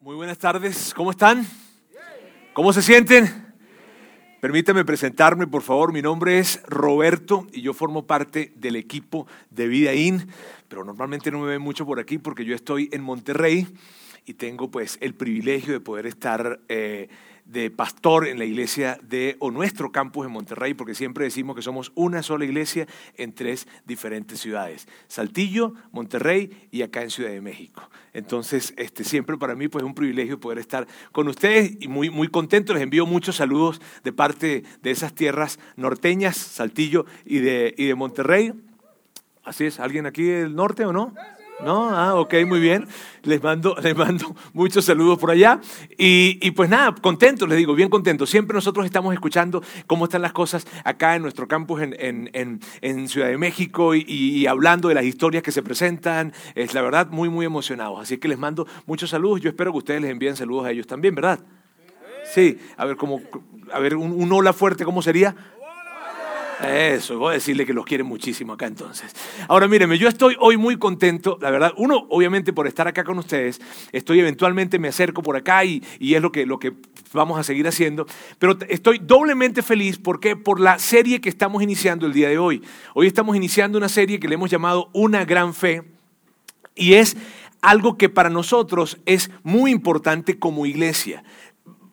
Muy buenas tardes, ¿cómo están? ¿Cómo se sienten? Permítame presentarme, por favor. Mi nombre es Roberto y yo formo parte del equipo de Vida In, pero normalmente no me ven mucho por aquí porque yo estoy en Monterrey y tengo pues el privilegio de poder estar eh, de pastor en la iglesia de, o nuestro campus en Monterrey, porque siempre decimos que somos una sola iglesia en tres diferentes ciudades, Saltillo, Monterrey y acá en Ciudad de México. Entonces, este, siempre para mí pues, es un privilegio poder estar con ustedes y muy, muy contento. Les envío muchos saludos de parte de esas tierras norteñas, Saltillo y de, y de Monterrey. Así es, ¿alguien aquí del norte o no? ¿No? Ah, ok, muy bien. Les mando, les mando muchos saludos por allá. Y, y, pues nada, contento, les digo, bien contento. Siempre nosotros estamos escuchando cómo están las cosas acá en nuestro campus en, en, en, Ciudad de México y, y, hablando de las historias que se presentan. Es la verdad muy, muy emocionados. Así que les mando muchos saludos. Yo espero que ustedes les envíen saludos a ellos también, ¿verdad? Sí, a ver, como, a ver un, un hola fuerte, ¿cómo sería? Eso, voy a decirle que los quiere muchísimo acá entonces. Ahora míreme, yo estoy hoy muy contento, la verdad, uno obviamente por estar acá con ustedes, estoy eventualmente me acerco por acá y, y es lo que, lo que vamos a seguir haciendo, pero estoy doblemente feliz porque por la serie que estamos iniciando el día de hoy. Hoy estamos iniciando una serie que le hemos llamado Una gran fe y es algo que para nosotros es muy importante como iglesia.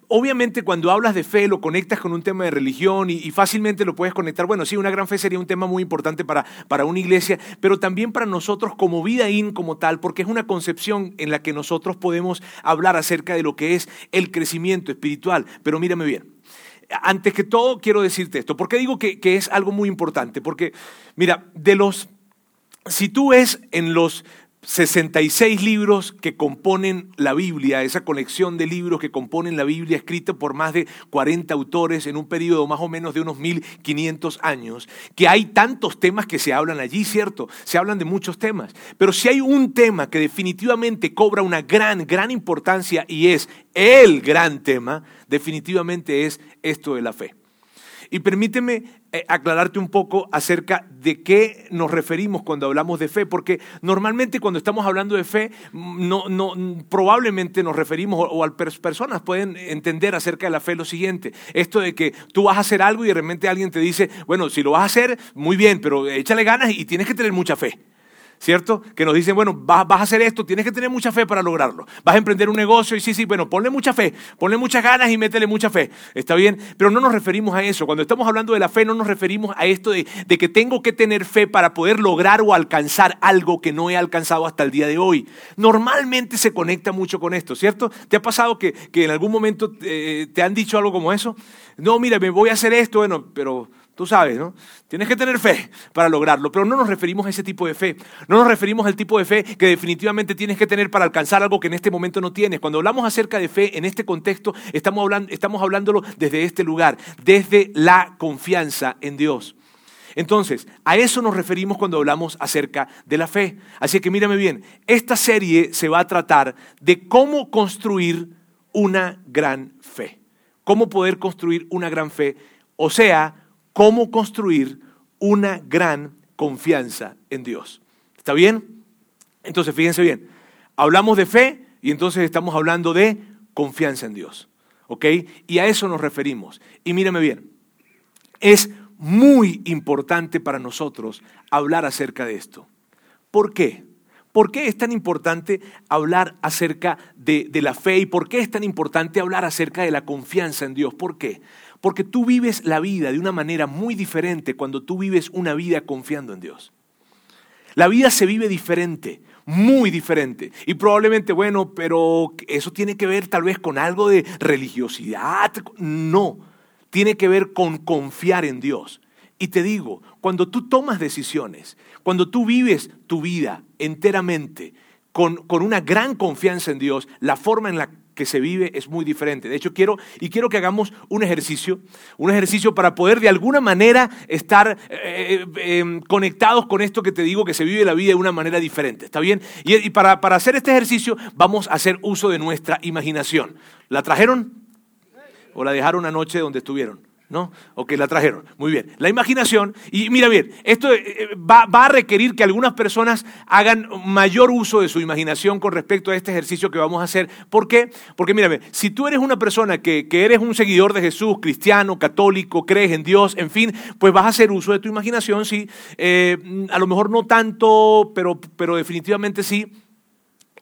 Obviamente cuando hablas de fe lo conectas con un tema de religión y, fácilmente lo puedes conectar. Bueno, sí, una gran fe sería un tema muy importante para, para una iglesia, pero también para nosotros como vida in como tal, porque es una concepción en la que nosotros podemos hablar acerca de lo que es el crecimiento espiritual. Pero mírame bien, antes que todo quiero decirte esto. ¿Por qué digo que, que es algo muy importante? Porque, mira, de los... Si tú ves en los 66 libros que componen la Biblia, esa colección de libros que componen la Biblia escrita por más de 40 autores en un periodo más o menos de unos 1500 años, que hay tantos temas que se hablan allí, ¿cierto? Se hablan de muchos temas, pero si hay un tema que definitivamente cobra una gran, gran importancia y es el gran tema, definitivamente es esto de la fe. Y permíteme aclararte un poco acerca de qué nos referimos cuando hablamos de fe, porque normalmente cuando estamos hablando de fe, no, no, probablemente nos referimos, o, o personas pueden entender acerca de la fe lo siguiente, esto de que tú vas a hacer algo y de repente alguien te dice, bueno, si lo vas a hacer, muy bien, pero échale ganas y tienes que tener mucha fe. ¿Cierto? Que nos dicen, bueno, vas, a hacer esto, tienes que tener mucha fe para lograrlo. Vas a emprender un negocio y sí, sí, bueno, ponle mucha fe, ponle muchas ganas y métele mucha fe. Está bien, pero no nos referimos a eso. Cuando estamos hablando de la fe, no nos referimos a esto de, de que tengo que tener fe para poder lograr o alcanzar algo que no he alcanzado hasta el día de hoy. Normalmente se conecta mucho con esto, ¿cierto? ¿Te ha pasado que, que en algún momento te, te han dicho algo como eso? No, mira, me voy a hacer esto, bueno, pero Tú sabes, ¿no? Tienes que tener fe para lograrlo, pero no nos referimos a ese tipo de fe. No nos referimos al tipo de fe que definitivamente tienes que tener para alcanzar algo que en este momento no tienes. Cuando hablamos acerca de fe en este contexto, estamos, hablando, estamos hablándolo desde este lugar, desde la confianza en Dios. Entonces, a eso nos referimos cuando hablamos acerca de la fe. Así que mírame bien, esta serie se va a tratar de cómo construir una gran fe. Cómo poder construir una gran fe. O sea, cómo construir una gran confianza en Dios. ¿Está bien? Entonces, fíjense bien, hablamos de fe y entonces estamos hablando de confianza en Dios. ¿Ok? Y a eso nos referimos. Y mírame bien, es muy importante para nosotros hablar acerca de esto. ¿Por qué? ¿Por qué es tan importante hablar acerca de, de, la fe y por qué es tan importante hablar acerca de la confianza en Dios? ¿Por qué? Porque tú vives la vida de una manera muy diferente cuando tú vives una vida confiando en Dios. La vida se vive diferente, muy diferente. Y probablemente, bueno, pero eso tiene que ver tal vez con algo de religiosidad. No, tiene que ver con confiar en Dios. Y te digo, cuando tú tomas decisiones, cuando tú vives tu vida enteramente con, con una gran confianza en Dios, la forma en la que se vive es muy diferente. De hecho, quiero y quiero que hagamos un ejercicio, un ejercicio para poder de alguna manera estar eh, eh, conectados con esto que te digo, que se vive la vida de una manera diferente. ¿Está bien? Y, y para, para hacer este ejercicio vamos a hacer uso de nuestra imaginación. ¿La trajeron? ¿O la dejaron anoche donde estuvieron? ¿No? O que la trajeron. Muy bien. La imaginación, y mira bien, esto eh, eh, va, a requerir que algunas personas hagan mayor uso de su imaginación con respecto a este ejercicio que vamos a hacer. ¿Por qué? Porque mira bien, si tú eres una persona que, eres un seguidor de Jesús, cristiano, católico, crees en Dios, en fin, pues vas a hacer uso de tu imaginación, sí. Eh, a lo mejor no tanto, pero, pero definitivamente sí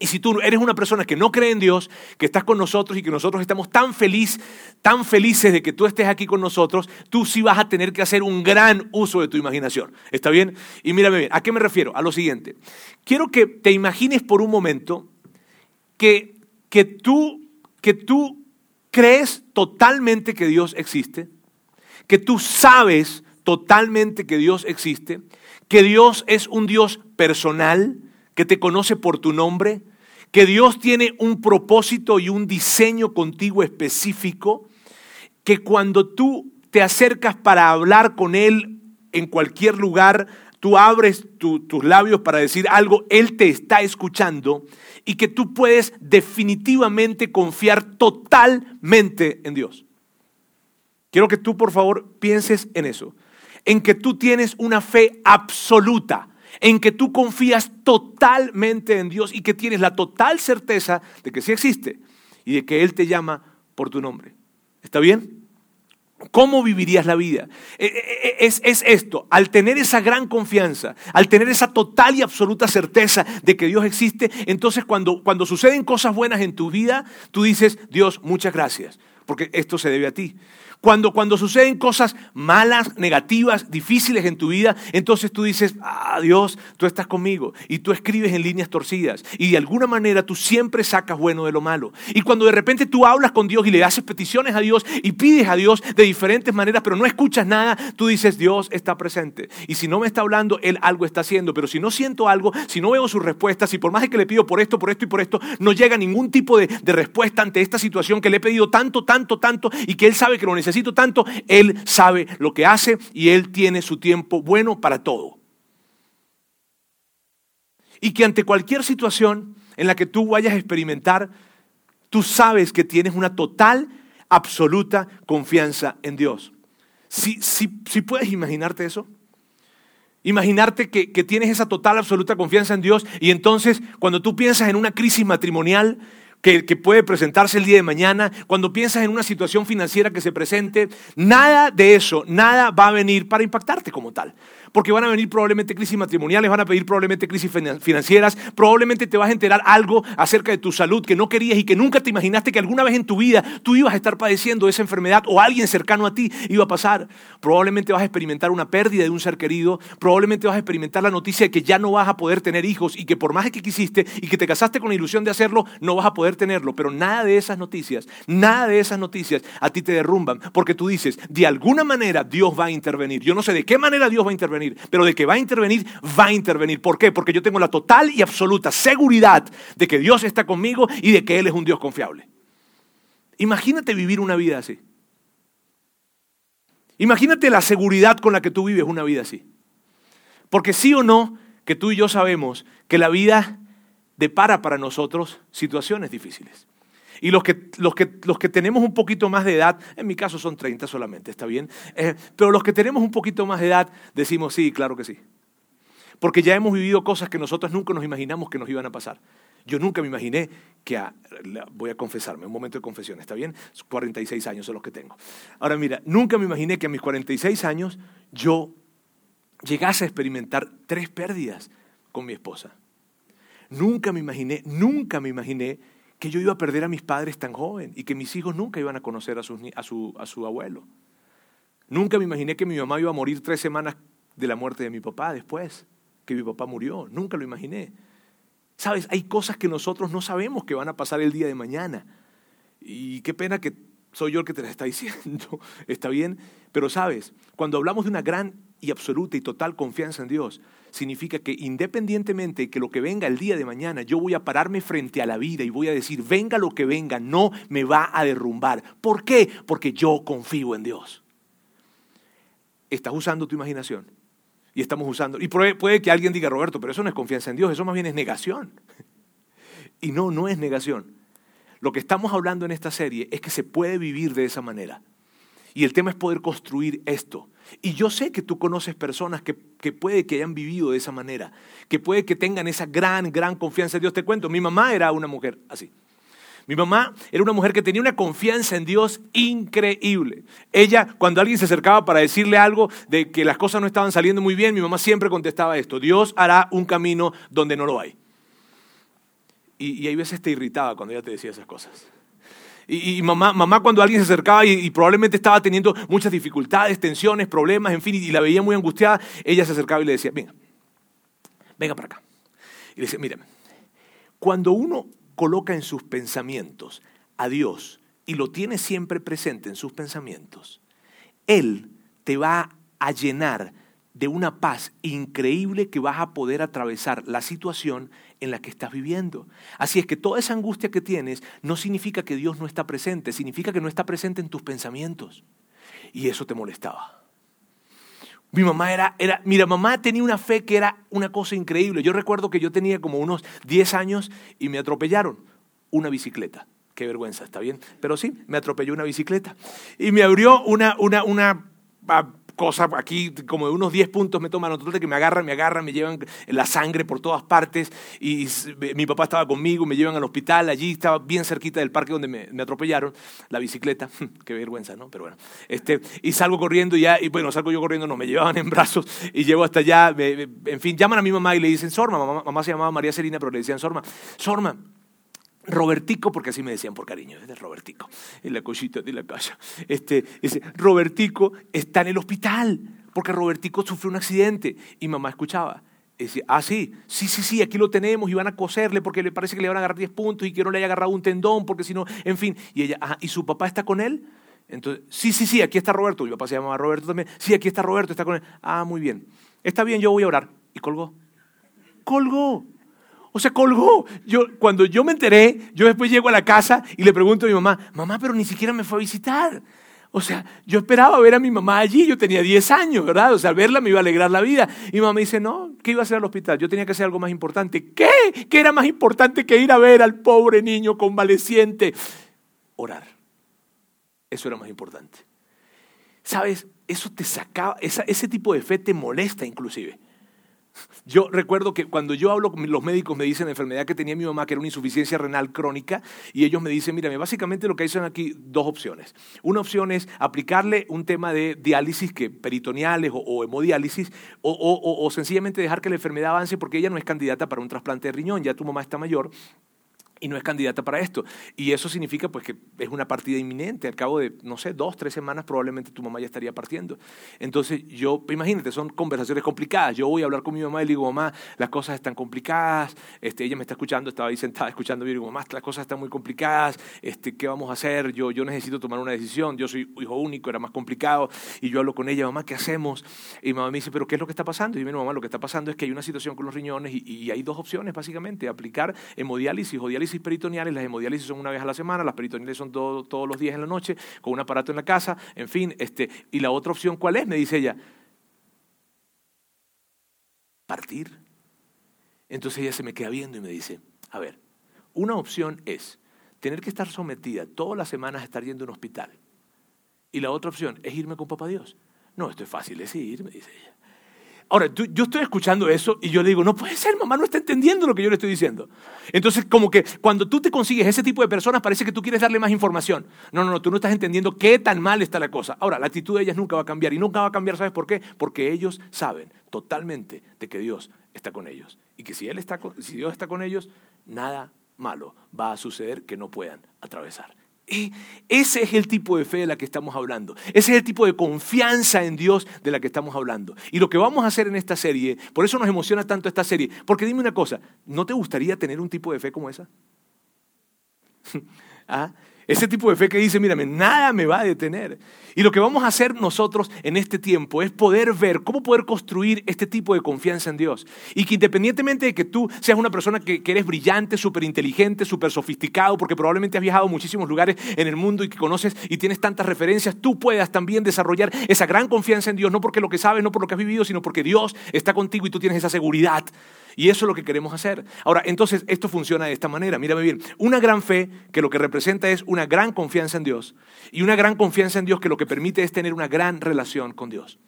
y si tú eres una persona que no cree en Dios, que estás con nosotros y que nosotros estamos tan feliz, tan felices de que tú estés aquí con nosotros, tú sí vas a tener que hacer un gran uso de tu imaginación. ¿Está bien? Y mírame bien, ¿a qué me refiero? A lo siguiente. Quiero que te imagines por un momento que, que, tú, que tú crees totalmente que Dios existe, que tú sabes totalmente que Dios existe, que Dios es un Dios personal, que te conoce por tu nombre, que Dios tiene un propósito y un diseño contigo específico, que cuando tú te acercas para hablar con Él en cualquier lugar, tú abres tus labios para decir algo, Él te está escuchando y que tú puedes definitivamente confiar totalmente en Dios. Quiero que tú por favor pienses en eso, en que tú tienes una fe absoluta en que tú confías totalmente en Dios y que tienes la total certeza de que sí existe y de que Él te llama por tu nombre. ¿Está bien? ¿Cómo vivirías la vida? E, e, e, es, es, esto, al tener esa gran confianza, al tener esa total y absoluta certeza de que Dios existe, entonces cuando, cuando suceden cosas buenas en tu vida, tú dices, Dios, muchas gracias, porque esto se debe a ti. Cuando, cuando suceden cosas malas, negativas, difíciles en tu vida, entonces tú dices, ah, Dios, tú estás conmigo. Y tú escribes en líneas torcidas. Y de alguna manera tú siempre sacas bueno de lo malo. Y cuando de repente tú hablas con Dios y le haces peticiones a Dios y pides a Dios de diferentes maneras, pero no escuchas nada, tú dices, Dios está presente. Y si no me está hablando, Él algo está haciendo. Pero si no siento algo, si no veo sus respuestas, si por más que le pido por esto, por esto y por esto, no llega ningún tipo de, de respuesta ante esta situación que le he pedido tanto, tanto, tanto, y que Él sabe que lo necesita necesito tanto, Él sabe lo que hace y Él tiene su tiempo bueno para todo. Y que ante cualquier situación en la que tú vayas a experimentar, tú sabes que tienes una total, absoluta confianza en Dios. Si, si, puedes imaginarte eso. Imaginarte que, que, tienes esa total, absoluta confianza en Dios y entonces cuando tú piensas en una crisis matrimonial, que, puede presentarse el día de mañana, cuando piensas en una situación financiera que se presente, nada de eso, nada va a venir para impactarte como tal porque van a venir probablemente crisis matrimoniales, van a pedir probablemente crisis financieras, probablemente te vas a enterar algo acerca de tu salud que no querías y que nunca te imaginaste que alguna vez en tu vida tú ibas a estar padeciendo esa enfermedad o alguien cercano a ti iba a pasar. Probablemente vas a experimentar una pérdida de un ser querido, probablemente vas a experimentar la noticia de que ya no vas a poder tener hijos y que por más que quisiste y que te casaste con la ilusión de hacerlo, no vas a poder tenerlo. Pero nada de esas noticias, nada de esas noticias a ti te derrumban porque tú dices, de alguna manera Dios va a intervenir. Yo no sé de qué manera Dios va a intervenir pero de que va a intervenir, va a intervenir. ¿Por qué? Porque yo tengo la total y absoluta seguridad de que Dios está conmigo y de que Él es un Dios confiable. Imagínate vivir una vida así. Imagínate la seguridad con la que tú vives una vida así. Porque sí o no, que tú y yo sabemos que la vida depara para nosotros situaciones difíciles. Y los que, los, que, los que tenemos un poquito más de edad, en mi caso son 30 solamente, ¿está bien? Eh, pero los que tenemos un poquito más de edad, decimos sí, claro que sí. Porque ya hemos vivido cosas que nosotros nunca nos imaginamos que nos iban a pasar. Yo nunca me imaginé que, voy a confesarme, un momento de confesión, ¿está bien? 46 años son los que tengo. Ahora mira, nunca me imaginé que a mis 46 años yo llegase a experimentar tres pérdidas con mi esposa. Nunca me imaginé, nunca me imaginé que yo iba a perder a mis padres tan joven y que mis hijos nunca iban a conocer a, su, a su abuelo. Nunca me imaginé que mi mamá iba a morir tres semanas de la muerte de mi papá después, que mi papá murió. Nunca lo imaginé. Sabes, hay cosas que nosotros no sabemos que van a pasar el día de mañana. Y qué pena que soy yo el que te las está diciendo. Está bien, pero sabes, cuando hablamos de una gran y absoluta y total confianza en Dios, significa que independientemente de que lo que venga el día de mañana, yo voy a pararme frente a la vida y voy a decir, venga lo que venga, no me va a derrumbar. ¿Por qué? Porque yo confío en Dios. Estás usando tu imaginación. Y estamos usando, y puede que alguien diga, Roberto, pero eso no es confianza en Dios, eso más bien es negación. Y no, no es negación. Lo que estamos hablando en esta serie es que se puede vivir de esa manera. Y el tema es poder construir esto. Y yo sé que tú conoces personas que, que, puede que hayan vivido de esa manera, que puede que tengan esa gran, gran confianza en Dios. Te cuento, mi mamá era una mujer así. Mi mamá era una mujer que tenía una confianza en Dios increíble. Ella, cuando alguien se acercaba para decirle algo de que las cosas no estaban saliendo muy bien, mi mamá siempre contestaba esto, Dios hará un camino donde no lo hay. Y, y hay veces te irritaba cuando ella te decía esas cosas. Y, mamá, mamá cuando alguien se acercaba y, probablemente estaba teniendo muchas dificultades, tensiones, problemas, en fin, y, la veía muy angustiada, ella se acercaba y le decía, venga, venga para acá. Y le decía, mira, cuando uno coloca en sus pensamientos a Dios y lo tiene siempre presente en sus pensamientos, Él te va a llenar de una paz increíble que vas a poder atravesar la situación en la que estás viviendo. Así es que toda esa angustia que tienes no significa que Dios no está presente, significa que no está presente en tus pensamientos. Y eso te molestaba. Mi mamá era, era, mira, mamá tenía una fe que era una cosa increíble. Yo recuerdo que yo tenía como unos 10 años y me atropellaron una bicicleta. Qué vergüenza, ¿está bien? Pero sí, me atropelló una bicicleta. Y me abrió una, una, una ah, cosa aquí, como de unos 10 puntos me toman otro de que me agarran, me agarran, me llevan la sangre por todas partes y mi papá estaba conmigo, me llevan al hospital, allí estaba bien cerquita del parque donde me, atropellaron, la bicicleta, qué vergüenza, ¿no? Pero bueno, este, y salgo corriendo ya, y bueno, salgo yo corriendo, no, me llevaban en brazos y llego hasta allá, en fin, llaman a mi mamá y le dicen, Sorma, mamá, mamá se llamaba María Serina, pero le decían, Sorma, Sorma, Robertico, porque así me decían por cariño, es de Robertico, en la cosita de la casa. Este, ese, Robertico está en el hospital, porque Robertico sufrió un accidente. Y mamá escuchaba. Y decía, ah, sí, sí, sí, sí, aquí lo tenemos y van a coserle porque le parece que le van a agarrar 10 puntos y que no le haya agarrado un tendón, porque si no, en fin. Y ella, ¿y su papá está con él? Entonces, sí, sí, sí, aquí está Roberto. Mi papá se llamaba Roberto también. Sí, aquí está Roberto, está con él. Ah, muy bien. Está bien, yo voy a orar. Y colgó. Colgó. O sea, colgó. Yo, cuando yo me enteré, yo después llego a la casa y le pregunto a mi mamá, mamá, pero ni siquiera me fue a visitar. O sea, yo esperaba ver a mi mamá allí, yo tenía 10 años, ¿verdad? O sea, verla me iba a alegrar la vida. Y mi mamá me dice, no, ¿qué iba a hacer al hospital? Yo tenía que hacer algo más importante. ¿Qué? ¿Qué era más importante que ir a ver al pobre niño convaleciente? Orar. Eso era más importante. ¿Sabes? Eso te sacaba, ese tipo de fe te molesta inclusive. Yo recuerdo que cuando yo hablo con los médicos me dicen la enfermedad que tenía mi mamá, que era una insuficiencia renal crónica, y ellos me dicen, mira, básicamente lo que dicen aquí, dos opciones. Una opción es aplicarle un tema de diálisis que peritoneales o, hemodiálisis, o, o sencillamente dejar que la enfermedad avance porque ella no es candidata para un trasplante de riñón, ya tu mamá está mayor y no es candidata para esto. Y eso significa pues que es una partida inminente. Al cabo de, no sé, dos, tres semanas probablemente tu mamá ya estaría partiendo. Entonces yo, imagínate, son conversaciones complicadas. Yo voy a hablar con mi mamá y le digo, mamá, las cosas están complicadas. Este, ella me está escuchando, estaba ahí sentada escuchando y digo, mamá, las cosas están muy complicadas. Este, ¿Qué vamos a hacer? Yo, yo necesito tomar una decisión. Yo soy hijo único, era más complicado. Y yo hablo con ella, mamá, ¿qué hacemos? Y mamá me dice, ¿pero qué es lo que está pasando? Y yo, mamá, lo que está pasando es que hay una situación con los riñones y, y hay dos opciones, básicamente, aplicar hemodiálisis o diálisis peritoneales, las hemodiálisis son una vez a la semana, las peritoneales son todos los días en la noche, con un aparato en la casa, en fin, este, y la otra opción, ¿cuál es? Me dice ella, partir. Entonces ella se me queda viendo y me dice, a ver, una opción es tener que estar sometida todas las semanas a estar yendo a un hospital. Y la otra opción es irme con papá Dios. No, esto es fácil decir, me dice ella. Ahora, yo estoy escuchando eso y yo le digo, no puede ser, mamá no está entendiendo lo que yo le estoy diciendo. Entonces, como que cuando tú te consigues ese tipo de personas, parece que tú quieres darle más información. No, no, no, tú no estás entendiendo qué tan mal está la cosa. Ahora, la actitud de ellas nunca va a cambiar y nunca va a cambiar, ¿sabes por qué? Porque ellos saben totalmente de que Dios está con ellos y que si, él está si Dios está con ellos, nada malo va a suceder que no puedan atravesar. Y ese es el tipo de fe de la que estamos hablando. Ese es el tipo de confianza en Dios de la que estamos hablando. Y lo que vamos a hacer en esta serie, por eso nos emociona tanto esta serie, porque dime una cosa, ¿no te gustaría tener un tipo de fe como esa? ¿Ah? Ese tipo de fe que dice, mírame, nada me va a detener. Y lo que vamos a hacer nosotros en este tiempo es poder ver cómo poder construir este tipo de confianza en Dios. Y que independientemente de que tú seas una persona que, eres brillante, súper inteligente, súper sofisticado, porque probablemente has viajado a muchísimos lugares en el mundo y que conoces y tienes tantas referencias, tú puedas también desarrollar esa gran confianza en Dios, no porque lo que sabes, no por lo que has vivido, sino porque Dios está contigo y tú tienes esa seguridad. Y eso es lo que queremos hacer. Ahora, entonces, esto funciona de esta manera. Mírame bien. Una gran fe, que lo que representa es una gran confianza en Dios. Y una gran confianza en Dios que lo que permite es tener una gran relación con Dios.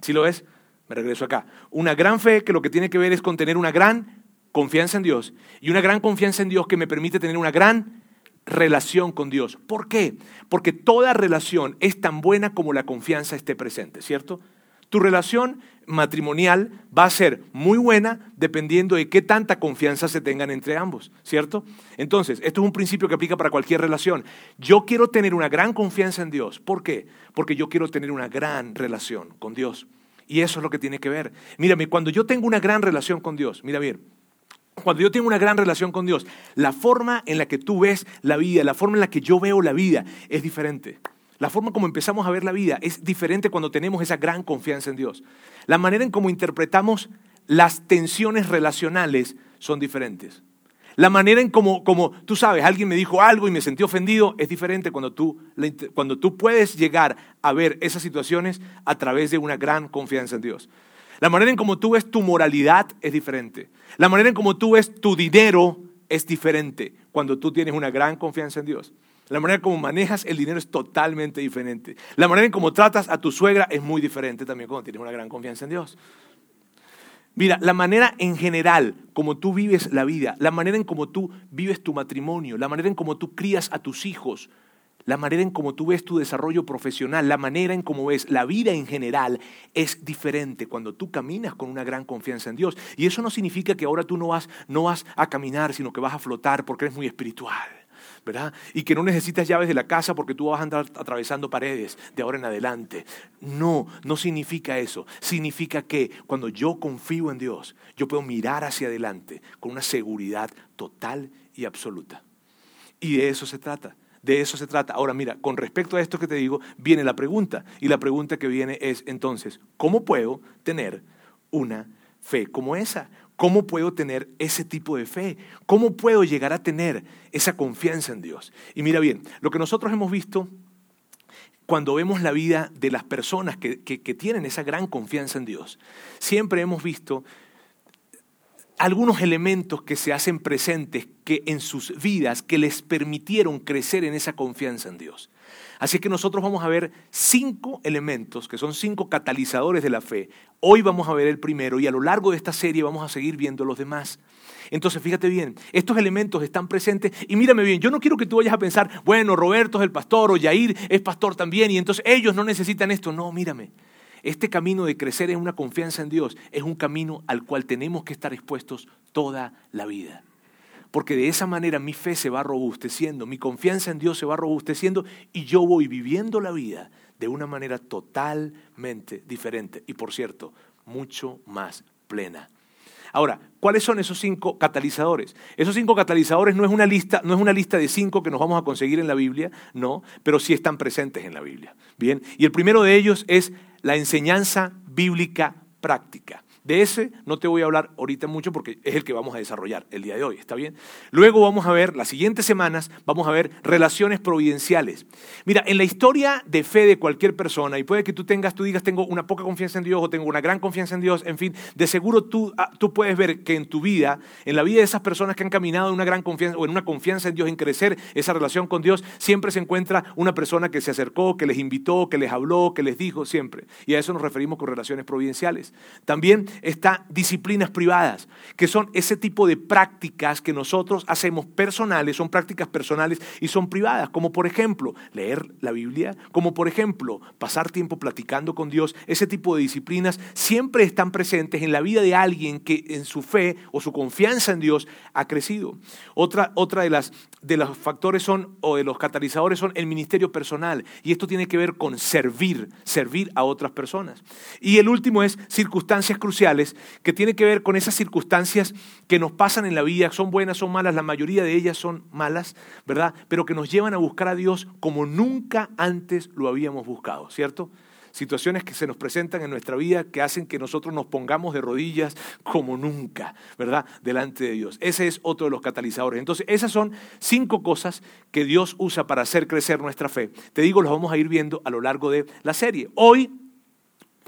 ¿Sí lo ves? Me regreso acá. Una gran fe que lo que tiene que ver es con tener una gran confianza en Dios. Y una gran confianza en Dios que me permite tener una gran relación con Dios. ¿Por qué? Porque toda relación es tan buena como la confianza esté presente, ¿cierto? Tu relación matrimonial va a ser muy buena dependiendo de qué tanta confianza se tengan entre ambos, ¿cierto? Entonces, esto es un principio que aplica para cualquier relación. Yo quiero tener una gran confianza en Dios. ¿Por qué? Porque yo quiero tener una gran relación con Dios. Y eso es lo que tiene que ver. Mírame, cuando yo tengo una gran relación con Dios, mira bien, cuando yo tengo una gran relación con Dios, la forma en la que tú ves la vida, la forma en la que yo veo la vida es diferente. La forma como empezamos a ver la vida es diferente cuando tenemos esa gran confianza en Dios. La manera en cómo interpretamos las tensiones relacionales son diferentes. La manera en cómo, como tú sabes, alguien me dijo algo y me sentí ofendido es diferente cuando tú, cuando tú puedes llegar a ver esas situaciones a través de una gran confianza en Dios. La manera en cómo tú ves tu moralidad es diferente. La manera en cómo tú ves tu dinero es diferente cuando tú tienes una gran confianza en Dios. La manera en cómo manejas el dinero es totalmente diferente. La manera en cómo tratas a tu suegra es muy diferente también cuando tienes una gran confianza en Dios. Mira, la manera en general como tú vives la vida, la manera en cómo tú vives tu matrimonio, la manera en cómo tú crías a tus hijos, la manera en cómo tú ves tu desarrollo profesional, la manera en cómo ves la vida en general es diferente cuando tú caminas con una gran confianza en Dios. Y eso no significa que ahora tú no vas, no vas a caminar, sino que vas a flotar porque eres muy espiritual. ¿Verdad? Y que no necesitas llaves de la casa porque tú vas a andar atravesando paredes de ahora en adelante. No, no significa eso. Significa que cuando yo confío en Dios, yo puedo mirar hacia adelante con una seguridad total y absoluta. Y de eso se trata. De eso se trata. Ahora mira, con respecto a esto que te digo, viene la pregunta. Y la pregunta que viene es entonces, ¿cómo puedo tener una fe como esa? ¿Cómo puedo tener ese tipo de fe? ¿Cómo puedo llegar a tener esa confianza en Dios? Y mira bien, lo que nosotros hemos visto cuando vemos la vida de las personas que, tienen esa gran confianza en Dios, siempre hemos visto algunos elementos que se hacen presentes que en sus vidas que les permitieron crecer en esa confianza en Dios. Así que nosotros vamos a ver cinco elementos, que son cinco catalizadores de la fe. Hoy vamos a ver el primero y a lo largo de esta serie vamos a seguir viendo los demás. Entonces, fíjate bien, estos elementos están presentes y mírame bien, yo no quiero que tú vayas a pensar, bueno, Roberto es el pastor o Yair es pastor también y entonces ellos no necesitan esto. No, mírame. Este camino de crecer en una confianza en Dios es un camino al cual tenemos que estar expuestos toda la vida porque de esa manera mi fe se va robusteciendo, mi confianza en Dios se va robusteciendo y yo voy viviendo la vida de una manera totalmente diferente y por cierto, mucho más plena. Ahora, ¿cuáles son esos cinco catalizadores? Esos cinco catalizadores no es una lista, no es una lista de cinco que nos vamos a conseguir en la Biblia, no, pero sí están presentes en la Biblia. Bien, y el primero de ellos es la enseñanza bíblica práctica. De ese no te voy a hablar ahorita mucho porque es el que vamos a desarrollar el día de hoy, ¿está bien? Luego vamos a ver, las siguientes semanas, vamos a ver relaciones providenciales. Mira, en la historia de fe de cualquier persona, y puede que tú tengas, tú digas, tengo una poca confianza en Dios o tengo una gran confianza en Dios, en fin, de seguro tú, ah, tú puedes ver que en tu vida, en la vida de esas personas que han caminado en una gran confianza o en una confianza en Dios, en crecer esa relación con Dios, siempre se encuentra una persona que se acercó, que les invitó, que les habló, que les dijo, siempre. Y a eso nos referimos con relaciones providenciales. También está disciplinas privadas, que son ese tipo de prácticas que nosotros hacemos personales, son prácticas personales y son privadas, como por ejemplo leer la Biblia, como por ejemplo pasar tiempo platicando con Dios, ese tipo de disciplinas siempre están presentes en la vida de alguien que en su fe o su confianza en Dios ha crecido. Otra, otra de, las, de los factores son, o de los catalizadores son el ministerio personal, y esto tiene que ver con servir, servir a otras personas. Y el último es circunstancias cruciales que tiene que ver con esas circunstancias que nos pasan en la vida, son buenas, son malas, la mayoría de ellas son malas, ¿verdad? Pero que nos llevan a buscar a Dios como nunca antes lo habíamos buscado, ¿cierto? situaciones que se nos presentan en nuestra vida que hacen que nosotros nos pongamos de rodillas como nunca, ¿verdad? Delante de Dios. Ese es otro de los catalizadores. Entonces, esas son cinco cosas que Dios usa para hacer crecer nuestra fe. Te digo, los vamos a ir viendo a lo largo de la serie. Hoy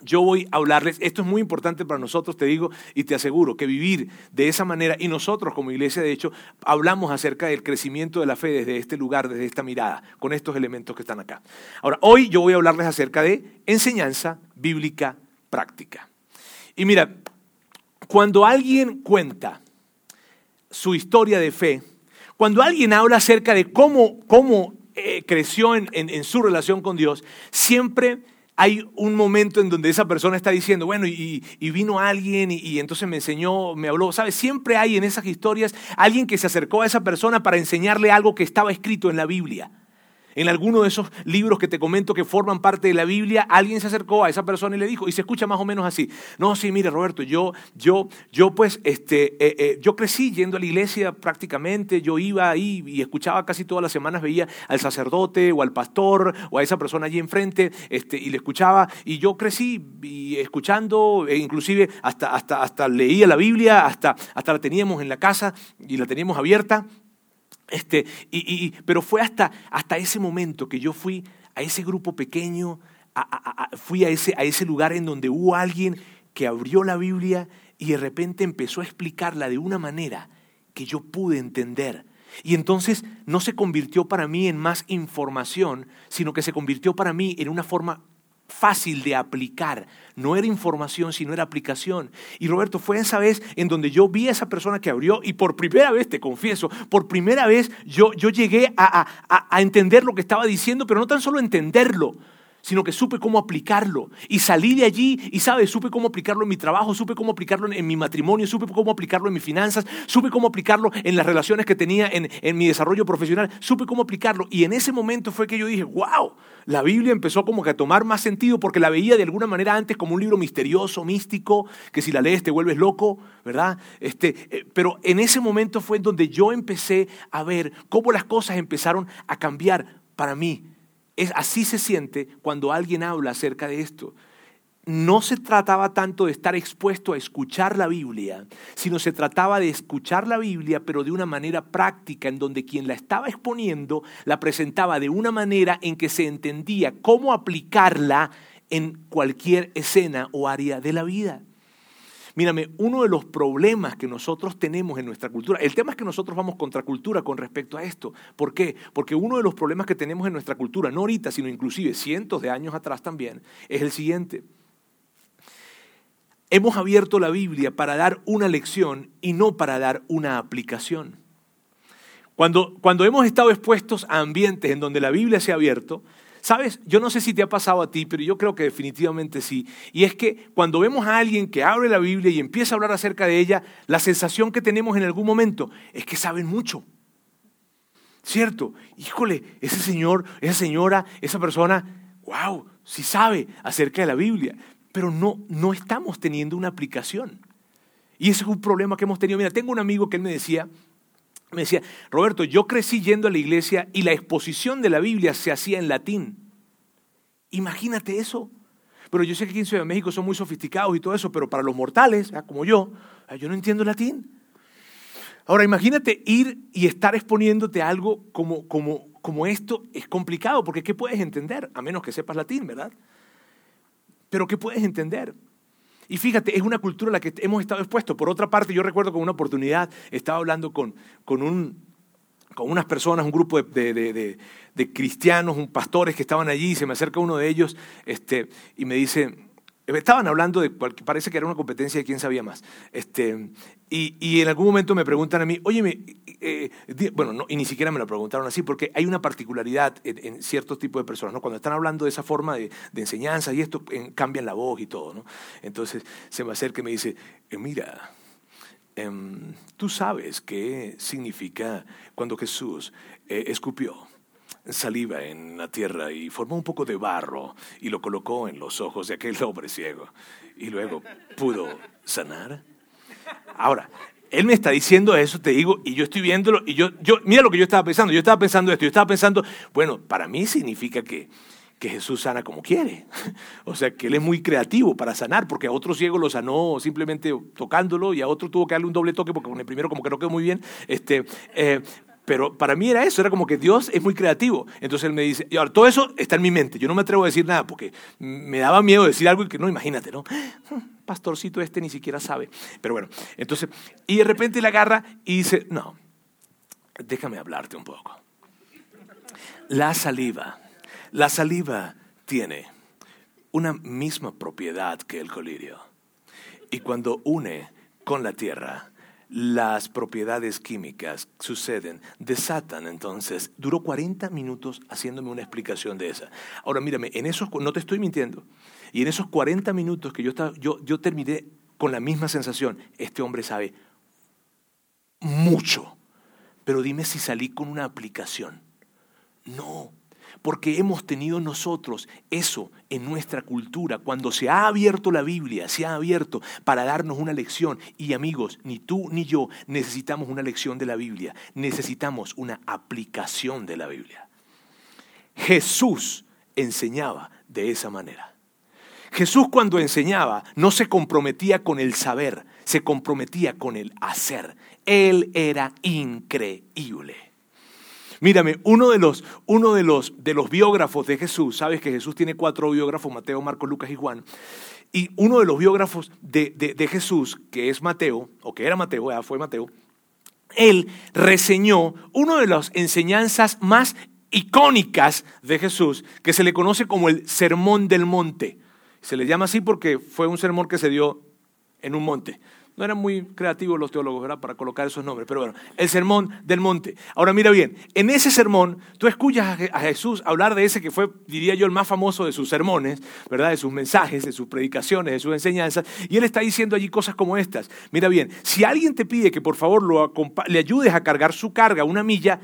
yo voy a hablarles, esto es muy importante para nosotros, te digo y te aseguro que vivir de esa manera, y nosotros como iglesia de hecho hablamos acerca del crecimiento de la fe desde este lugar, desde esta mirada, con estos elementos que están acá. Ahora, hoy yo voy a hablarles acerca de enseñanza bíblica práctica. Y mira, cuando alguien cuenta su historia de fe, cuando alguien habla acerca de cómo, cómo eh, creció en, su relación con Dios, siempre hay un momento en donde esa persona está diciendo, bueno, y, vino alguien y, y, entonces me enseñó, me habló, ¿sabes? Siempre hay en esas historias alguien que se acercó a esa persona para enseñarle algo que estaba escrito en la Biblia en alguno de esos libros que te comento que forman parte de la Biblia, alguien se acercó a esa persona y le dijo, y se escucha más o menos así, no, sí, mire Roberto, yo, yo, yo pues, este, eh, eh, yo crecí yendo a la iglesia prácticamente, yo iba ahí y escuchaba casi todas las semanas, veía al sacerdote o al pastor o a esa persona allí enfrente, este, y le escuchaba, y yo crecí y escuchando, e inclusive hasta, hasta, hasta leía la Biblia, hasta, hasta la teníamos en la casa y la teníamos abierta. Este, y, pero fue hasta, hasta ese momento que yo fui a ese grupo pequeño, fui a ese, a ese lugar en donde hubo alguien que abrió la Biblia y de repente empezó a explicarla de una manera que yo pude entender. Y entonces no se convirtió para mí en más información, sino que se convirtió para mí en una forma fácil de aplicar. No era información, sino era aplicación. Y Roberto, fue esa vez en donde yo vi a esa persona que abrió y por primera vez, te confieso, por primera vez yo, yo llegué a, a entender lo que estaba diciendo, pero no tan solo entenderlo, sino que supe cómo aplicarlo. Y salí de allí y, ¿sabes? Supe cómo aplicarlo en mi trabajo, supe cómo aplicarlo en, mi matrimonio, supe cómo aplicarlo en mis finanzas, supe cómo aplicarlo en las relaciones que tenía en, en mi desarrollo profesional, supe cómo aplicarlo. Y en ese momento fue que yo dije, wow, la Biblia empezó como que a tomar más sentido porque la veía de alguna manera antes como un libro misterioso, místico, que si la lees te vuelves loco, ¿verdad? Este, eh, pero en ese momento fue donde yo empecé a ver cómo las cosas empezaron a cambiar para mí así se siente cuando alguien habla acerca de esto. No se trataba tanto de estar expuesto a escuchar la Biblia, sino se trataba de escuchar la Biblia, pero de una manera práctica, en donde quien la estaba exponiendo la presentaba de una manera en que se entendía cómo aplicarla en cualquier escena o área de la vida. Mírame, uno de los problemas que nosotros tenemos en nuestra cultura, el tema es que nosotros vamos contra cultura con respecto a esto. ¿Por qué? Porque uno de los problemas que tenemos en nuestra cultura, no ahorita, sino inclusive cientos de años atrás también, es el siguiente. Hemos abierto la Biblia para dar una lección y no para dar una aplicación. Cuando, cuando hemos estado expuestos a ambientes en donde la Biblia se ha abierto, Sabes, yo no sé si te ha pasado a ti, pero yo creo que definitivamente sí. Y es que cuando vemos a alguien que abre la Biblia y empieza a hablar acerca de ella, la sensación que tenemos en algún momento es que saben mucho. ¿Cierto? Híjole, ese señor, esa señora, esa persona, wow, sí sabe acerca de la Biblia, pero no, no estamos teniendo una aplicación. Y ese es un problema que hemos tenido. Mira, tengo un amigo que él me decía, me decía, Roberto, yo crecí yendo a la iglesia y la exposición de la Biblia se hacía en latín. Imagínate eso. Pero yo sé que aquí en Ciudad de México son muy sofisticados y todo eso, pero para los mortales, como yo, yo no entiendo latín. Ahora, imagínate ir y estar exponiéndote algo como, como, como esto es complicado, porque ¿qué puedes entender? A menos que sepas latín, ¿verdad? Pero ¿qué puedes entender? Y fíjate, es una cultura a la que hemos estado expuestos. Por otra parte, yo recuerdo con una oportunidad, estaba hablando con, con, un, con unas personas, un grupo de, de, de, cristianos, un, pastores que estaban allí, y se me acerca uno de ellos este, y me dice, Estaban hablando de, parece que era una competencia de quién sabía más. Este, y, en algún momento me preguntan a mí, oye, eh, bueno, no, y ni siquiera me lo preguntaron así, porque hay una particularidad en, ciertos tipos de personas, ¿no? Cuando están hablando de esa forma de, enseñanza y esto, cambian la voz y todo, ¿no? Entonces se me acerca y me dice, eh, mira, em, tú sabes qué significa cuando Jesús eh, escupió saliva en la tierra y formó un poco de barro y lo colocó en los ojos de aquel hombre ciego y luego pudo sanar. Ahora, él me está diciendo eso, te digo, y yo estoy viéndolo, y yo, yo, mira lo que yo estaba pensando, yo estaba pensando esto, yo estaba pensando, bueno, para mí significa que, que Jesús sana como quiere. O sea, que Él es muy creativo para sanar, porque a otro ciego lo sanó simplemente tocándolo y a otro tuvo que darle un doble toque porque con el primero como que no quedó muy bien. Este, eh, Pero para mí era eso, era como que Dios es muy creativo. Entonces él me dice, y ahora todo eso está en mi mente. Yo no me atrevo a decir nada porque me daba miedo decir algo y que no, imagínate, ¿no? Pastorcito este ni siquiera sabe. Pero bueno, entonces, y de repente le agarra y dice, no, déjame hablarte un poco. La saliva, la saliva tiene una misma propiedad que el colirio. Y cuando une con la tierra, las propiedades químicas suceden, desatan entonces. Duró 40 minutos haciéndome una explicación de esa. Ahora mírame, en esos, no te estoy mintiendo, y en esos 40 minutos que yo, estaba, yo, yo terminé con la misma sensación, este hombre sabe mucho, pero dime si salí con una aplicación. No, porque hemos tenido nosotros eso en nuestra cultura. Cuando se ha abierto la Biblia, se ha abierto para darnos una lección. Y amigos, ni tú ni yo necesitamos una lección de la Biblia, necesitamos una aplicación de la Biblia. Jesús enseñaba de esa manera. Jesús cuando enseñaba no se comprometía con el saber, se comprometía con el hacer. Él era increíble. Mírame, uno de los, uno de los, de los biógrafos de Jesús, sabes que Jesús tiene cuatro biógrafos, Mateo, Marcos, Lucas y Juan, y uno de los biógrafos de, de, Jesús, que es Mateo, o que era Mateo, ya fue Mateo, él reseñó una de las enseñanzas más icónicas de Jesús, que se le conoce como el Sermón del Monte. Se le llama así porque fue un sermón que se dio en un monte. No eran muy creativos los teólogos, ¿verdad? Para colocar esos nombres. Pero bueno, el sermón del monte. Ahora mira bien, en ese sermón tú escuchas a Jesús hablar de ese que fue, diría yo, el más famoso de sus sermones, ¿verdad? De sus mensajes, de sus predicaciones, de sus enseñanzas. Y él está diciendo allí cosas como estas. Mira bien, si alguien te pide que por favor lo le ayudes a cargar su carga una milla,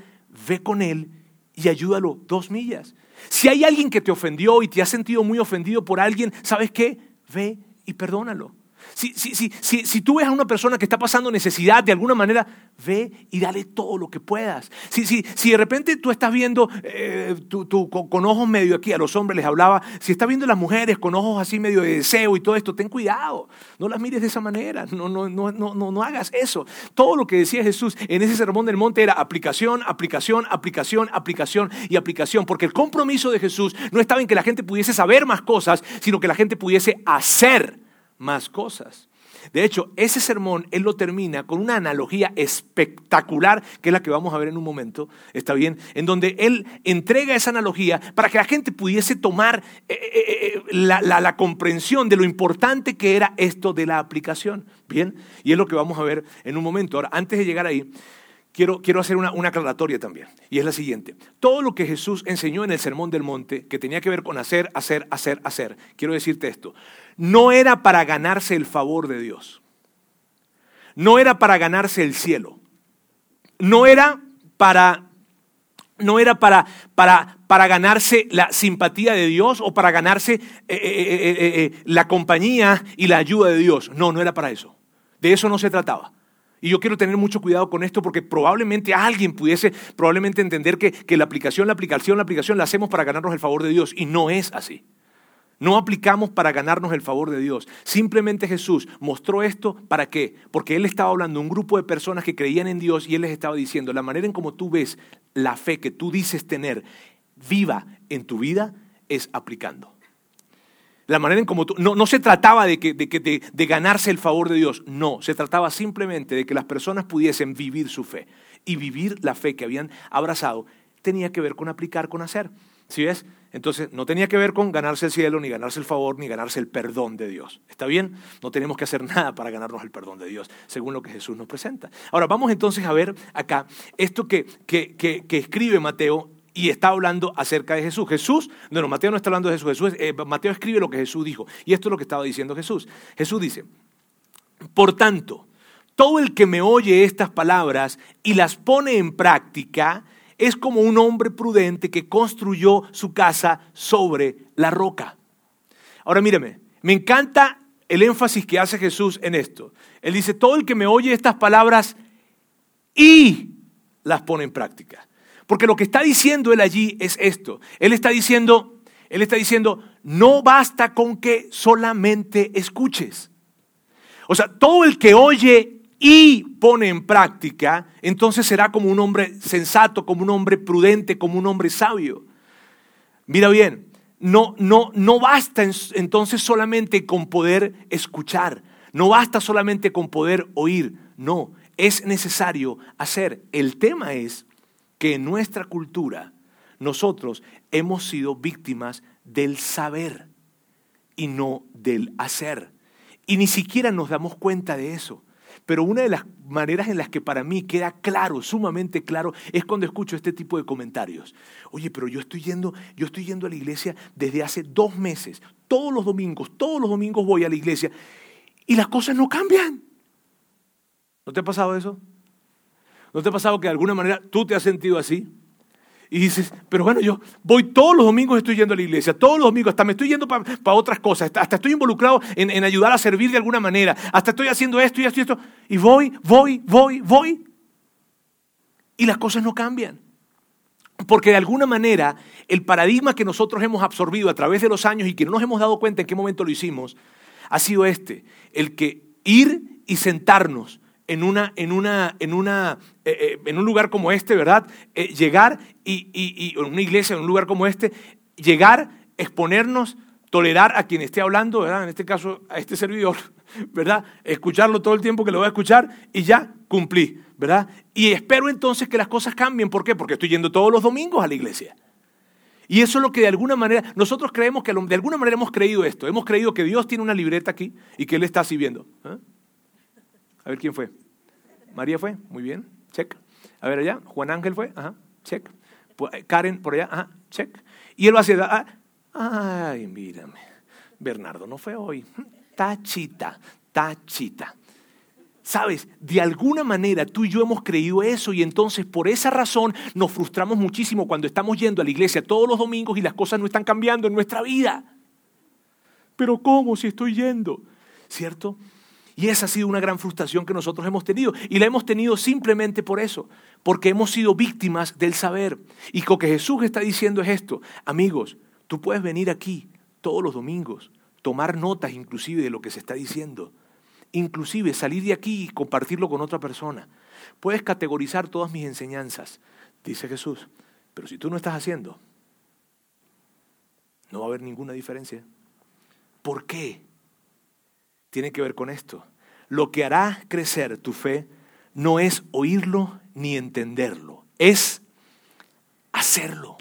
ve con él y ayúdalo dos millas. Si hay alguien que te ofendió y te has sentido muy ofendido por alguien, ¿sabes qué? Ve y perdónalo. Si, si, si, si, tú ves a una persona que está pasando necesidad de alguna manera, ve y dale todo lo que puedas. Si, de repente tú estás viendo eh, con, ojos medio aquí, a los hombres les hablaba, si estás viendo a las mujeres con ojos así medio de deseo y todo esto, ten cuidado. No las mires de esa manera, no, no, no, no, no, no hagas eso. Todo lo que decía Jesús en ese sermón del monte era aplicación, aplicación, aplicación, aplicación y aplicación. Porque el compromiso de Jesús no estaba en que la gente pudiese saber más cosas, sino que la gente pudiese hacer más cosas. De hecho, ese sermón él lo termina con una analogía espectacular, que es la que vamos a ver en un momento, está bien, en donde él entrega esa analogía para que la gente pudiese tomar eh, eh, eh, la, la, comprensión de lo importante que era esto de la aplicación. Bien, y es lo que vamos a ver en un momento. Ahora, antes de llegar ahí, quiero, quiero hacer una, una, aclaratoria también. Y es la siguiente. Todo lo que Jesús enseñó en el Sermón del Monte, que tenía que ver con hacer, hacer, hacer, hacer, quiero decirte esto, no era para ganarse el favor de Dios. No era para ganarse el cielo. No era para no era para, para, para, ganarse la simpatía de Dios o para ganarse eh, eh, eh, la compañía y la ayuda de Dios. No, no era para eso. De eso no se trataba. Y yo quiero tener mucho cuidado con esto porque probablemente alguien pudiese probablemente entender que, que la aplicación, la aplicación, la aplicación la hacemos para ganarnos el favor de Dios. Y no es así. No aplicamos para ganarnos el favor de Dios. Simplemente Jesús mostró esto para qué? Porque Él estaba hablando a un grupo de personas que creían en Dios y Él les estaba diciendo, la manera en como tú ves la fe que tú dices tener viva en tu vida es aplicando. La manera en como tú, no, no se trataba de, que, de, de ganarse el favor de Dios, no, se trataba simplemente de que las personas pudiesen vivir su fe. Y vivir la fe que habían abrazado tenía que ver con aplicar, con hacer. ¿Sí ves? Entonces no tenía que ver con ganarse el cielo, ni ganarse el favor, ni ganarse el perdón de Dios. ¿Está bien? No tenemos que hacer nada para ganarnos el perdón de Dios, según lo que Jesús nos presenta. Ahora vamos entonces a ver acá esto que, que, que escribe Mateo y está hablando acerca de Jesús. Jesús, no, Mateo no está hablando de Jesús, eh, Mateo escribe lo que Jesús dijo. Y esto es lo que estaba diciendo Jesús. Jesús dice, por tanto, todo el que me oye estas palabras y las pone en práctica es como un hombre prudente que construyó su casa sobre la roca. Ahora míreme, me encanta el énfasis que hace Jesús en esto. Él dice, todo el que me oye estas palabras y las pone en práctica. Porque lo que está diciendo él allí es esto. Él está diciendo, él está diciendo, no basta con que solamente escuches. O sea, todo el que oye y pone en práctica, entonces será como un hombre sensato, como un hombre prudente, como un hombre sabio. Mira bien, no, no, no basta entonces solamente con poder escuchar, no basta solamente con poder oír, no, es necesario hacer. El tema es que en nuestra cultura nosotros hemos sido víctimas del saber y no del hacer. Y ni siquiera nos damos cuenta de eso. Pero una de las maneras en las que para mí queda claro, sumamente claro, es cuando escucho este tipo de comentarios. Oye, pero yo estoy yendo, yo estoy yendo a la iglesia desde hace dos meses. Todos los domingos, todos los domingos voy a la iglesia y las cosas no cambian. ¿No te ha pasado eso? ¿No te ha pasado que de alguna manera tú te has sentido así? Y dices, pero bueno, yo voy todos los domingos, estoy yendo a la iglesia, todos los domingos, hasta me estoy yendo para otras cosas, hasta, estoy involucrado en, en, ayudar a servir de alguna manera, hasta estoy haciendo esto y esto y esto, y voy, voy, voy, voy, y las cosas no cambian. Porque de alguna manera el paradigma que nosotros hemos absorbido a través de los años y que no nos hemos dado cuenta en qué momento lo hicimos, ha sido este, el que ir y sentarnos en, una, en, una, en, una, eh, eh, en un lugar como este, ¿verdad? Eh, llegar y, y, en una iglesia, en un lugar como este, llegar, exponernos, tolerar a quien esté hablando, ¿verdad? En este caso, a este servidor, ¿verdad? Escucharlo todo el tiempo que lo voy a escuchar y ya cumplí, ¿verdad? Y espero entonces que las cosas cambien. ¿Por qué? Porque estoy yendo todos los domingos a la iglesia. Y eso es lo que de alguna manera, nosotros creemos que de alguna manera hemos creído esto. Hemos creído que Dios tiene una libreta aquí y que Él está así viendo. A ver quién fue. María fue, muy bien, check. A ver allá, Juan Ángel fue, ajá, check. Karen por allá, ajá, check. Y él va a decir, ah, ay, mírame, Bernardo no fue hoy, tachita, tachita. Sabes, de alguna manera tú y yo hemos creído eso y entonces por esa razón nos frustramos muchísimo cuando estamos yendo a la iglesia todos los domingos y las cosas no están cambiando en nuestra vida. Pero ¿cómo si estoy yendo? ¿Cierto? Y esa ha sido una gran frustración que nosotros hemos tenido. Y la hemos tenido simplemente por eso, porque hemos sido víctimas del saber. Y lo que Jesús está diciendo es esto. Amigos, tú puedes venir aquí todos los domingos, tomar notas inclusive de lo que se está diciendo. Inclusive salir de aquí y compartirlo con otra persona. Puedes categorizar todas mis enseñanzas, dice Jesús. Pero si tú no estás haciendo, no va a haber ninguna diferencia. ¿Por qué? Tiene que ver con esto. Lo que hará crecer tu fe no es oírlo ni entenderlo, es hacerlo.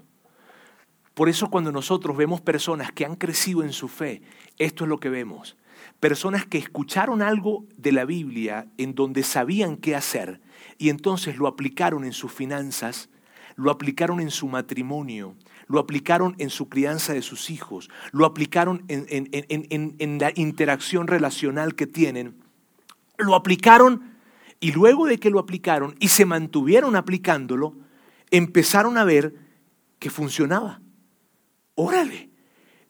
Por eso cuando nosotros vemos personas que han crecido en su fe, esto es lo que vemos. Personas que escucharon algo de la Biblia en donde sabían qué hacer y entonces lo aplicaron en sus finanzas, lo aplicaron en su matrimonio, lo aplicaron en su crianza de sus hijos, lo aplicaron en, la interacción relacional que tienen, lo aplicaron y luego de que lo aplicaron y se mantuvieron aplicándolo, empezaron a ver que funcionaba. Órale.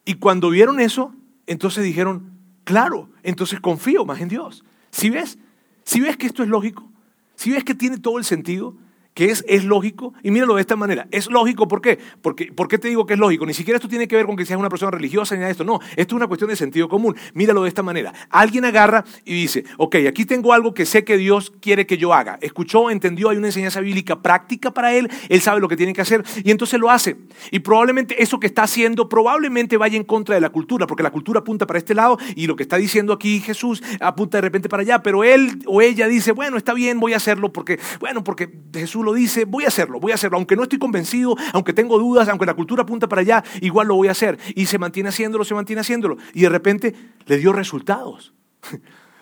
Y cuando vieron eso, entonces dijeron, claro, entonces confío más en Dios. Si ves? Si ves que esto es lógico, si ves que tiene todo el sentido, que es, es lógico, y míralo de esta manera, es lógico, ¿por qué? Porque, ¿Por qué te digo que es lógico? Ni siquiera esto tiene que ver con que seas una persona religiosa ni nada de esto, no, esto es una cuestión de sentido común, míralo de esta manera, alguien agarra y dice, ok, aquí tengo algo que sé que Dios quiere que yo haga, escuchó, entendió, hay una enseñanza bíblica práctica para él, él sabe lo que tiene que hacer, y entonces lo hace, y probablemente eso que está haciendo, probablemente vaya en contra de la cultura, porque la cultura apunta para este lado, y lo que está diciendo aquí Jesús apunta de repente para allá, pero él o ella dice, bueno, está bien, voy a hacerlo, porque, bueno, porque Jesús lo dice, voy a hacerlo, voy a hacerlo, aunque no estoy convencido, aunque tengo dudas, aunque la cultura apunta para allá, igual lo voy a hacer. Y se mantiene haciéndolo, se mantiene haciéndolo. Y de repente le dio resultados.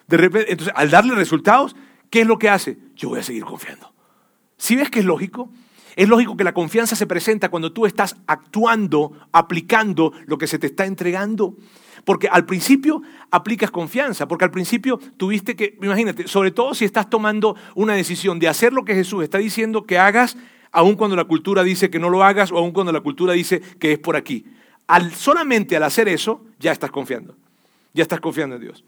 De repente, entonces, al darle resultados, ¿qué es lo que hace? Yo voy a seguir confiando. Si ves que es lógico, es lógico que la confianza se presenta cuando tú estás actuando, aplicando lo que se te está entregando. Porque al principio aplicas confianza, porque al principio tuviste que, imagínate, sobre todo si estás tomando una decisión de hacer lo que Jesús está diciendo que hagas, aun cuando la cultura dice que no lo hagas o aun cuando la cultura dice que es por aquí. Solamente al hacer eso, ya estás confiando. Ya estás confiando en Dios.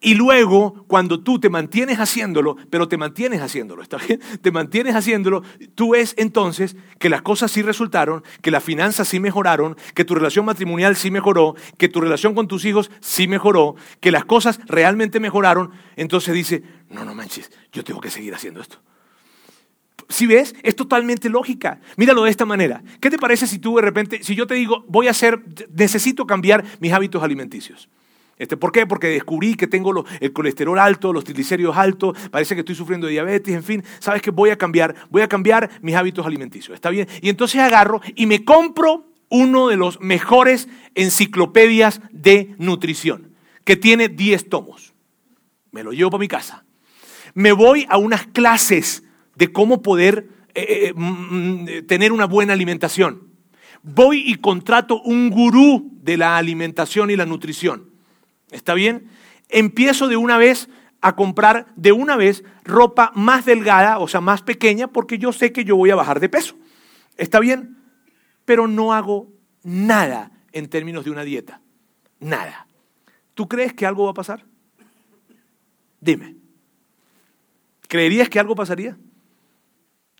Y luego, cuando tú te mantienes haciéndolo, pero te mantienes haciéndolo, ¿está bien? Te mantienes haciéndolo, tú ves entonces que las cosas sí resultaron, que las finanzas sí mejoraron, que tu relación matrimonial sí mejoró, que tu relación con tus hijos sí mejoró, que las cosas realmente mejoraron. Entonces dice, no, no manches, yo tengo que seguir haciendo esto. Si ves, es totalmente lógica. Míralo de esta manera. ¿Qué te parece si tú de repente, si yo te digo, voy a hacer, necesito cambiar mis hábitos alimenticios? Este, ¿Por qué? Porque descubrí que tengo el colesterol alto, los triglicéridos altos, parece que estoy sufriendo de diabetes, en fin, sabes que voy a cambiar, voy a cambiar mis hábitos alimenticios, ¿está bien? Y entonces agarro y me compro uno de los mejores enciclopedias de nutrición, que tiene 10 tomos. Me lo llevo para mi casa. Me voy a unas clases de cómo poder eh, eh, mm, mm, tener una buena alimentación. Voy y contrato un gurú de la alimentación y la nutrición. ¿Está bien? Empiezo de una vez a comprar de una vez ropa más delgada, o sea, más pequeña, porque yo sé que yo voy a bajar de peso. ¿Está bien? Pero no hago nada en términos de una dieta. Nada. ¿Tú crees que algo va a pasar? Dime. ¿Creerías que algo pasaría?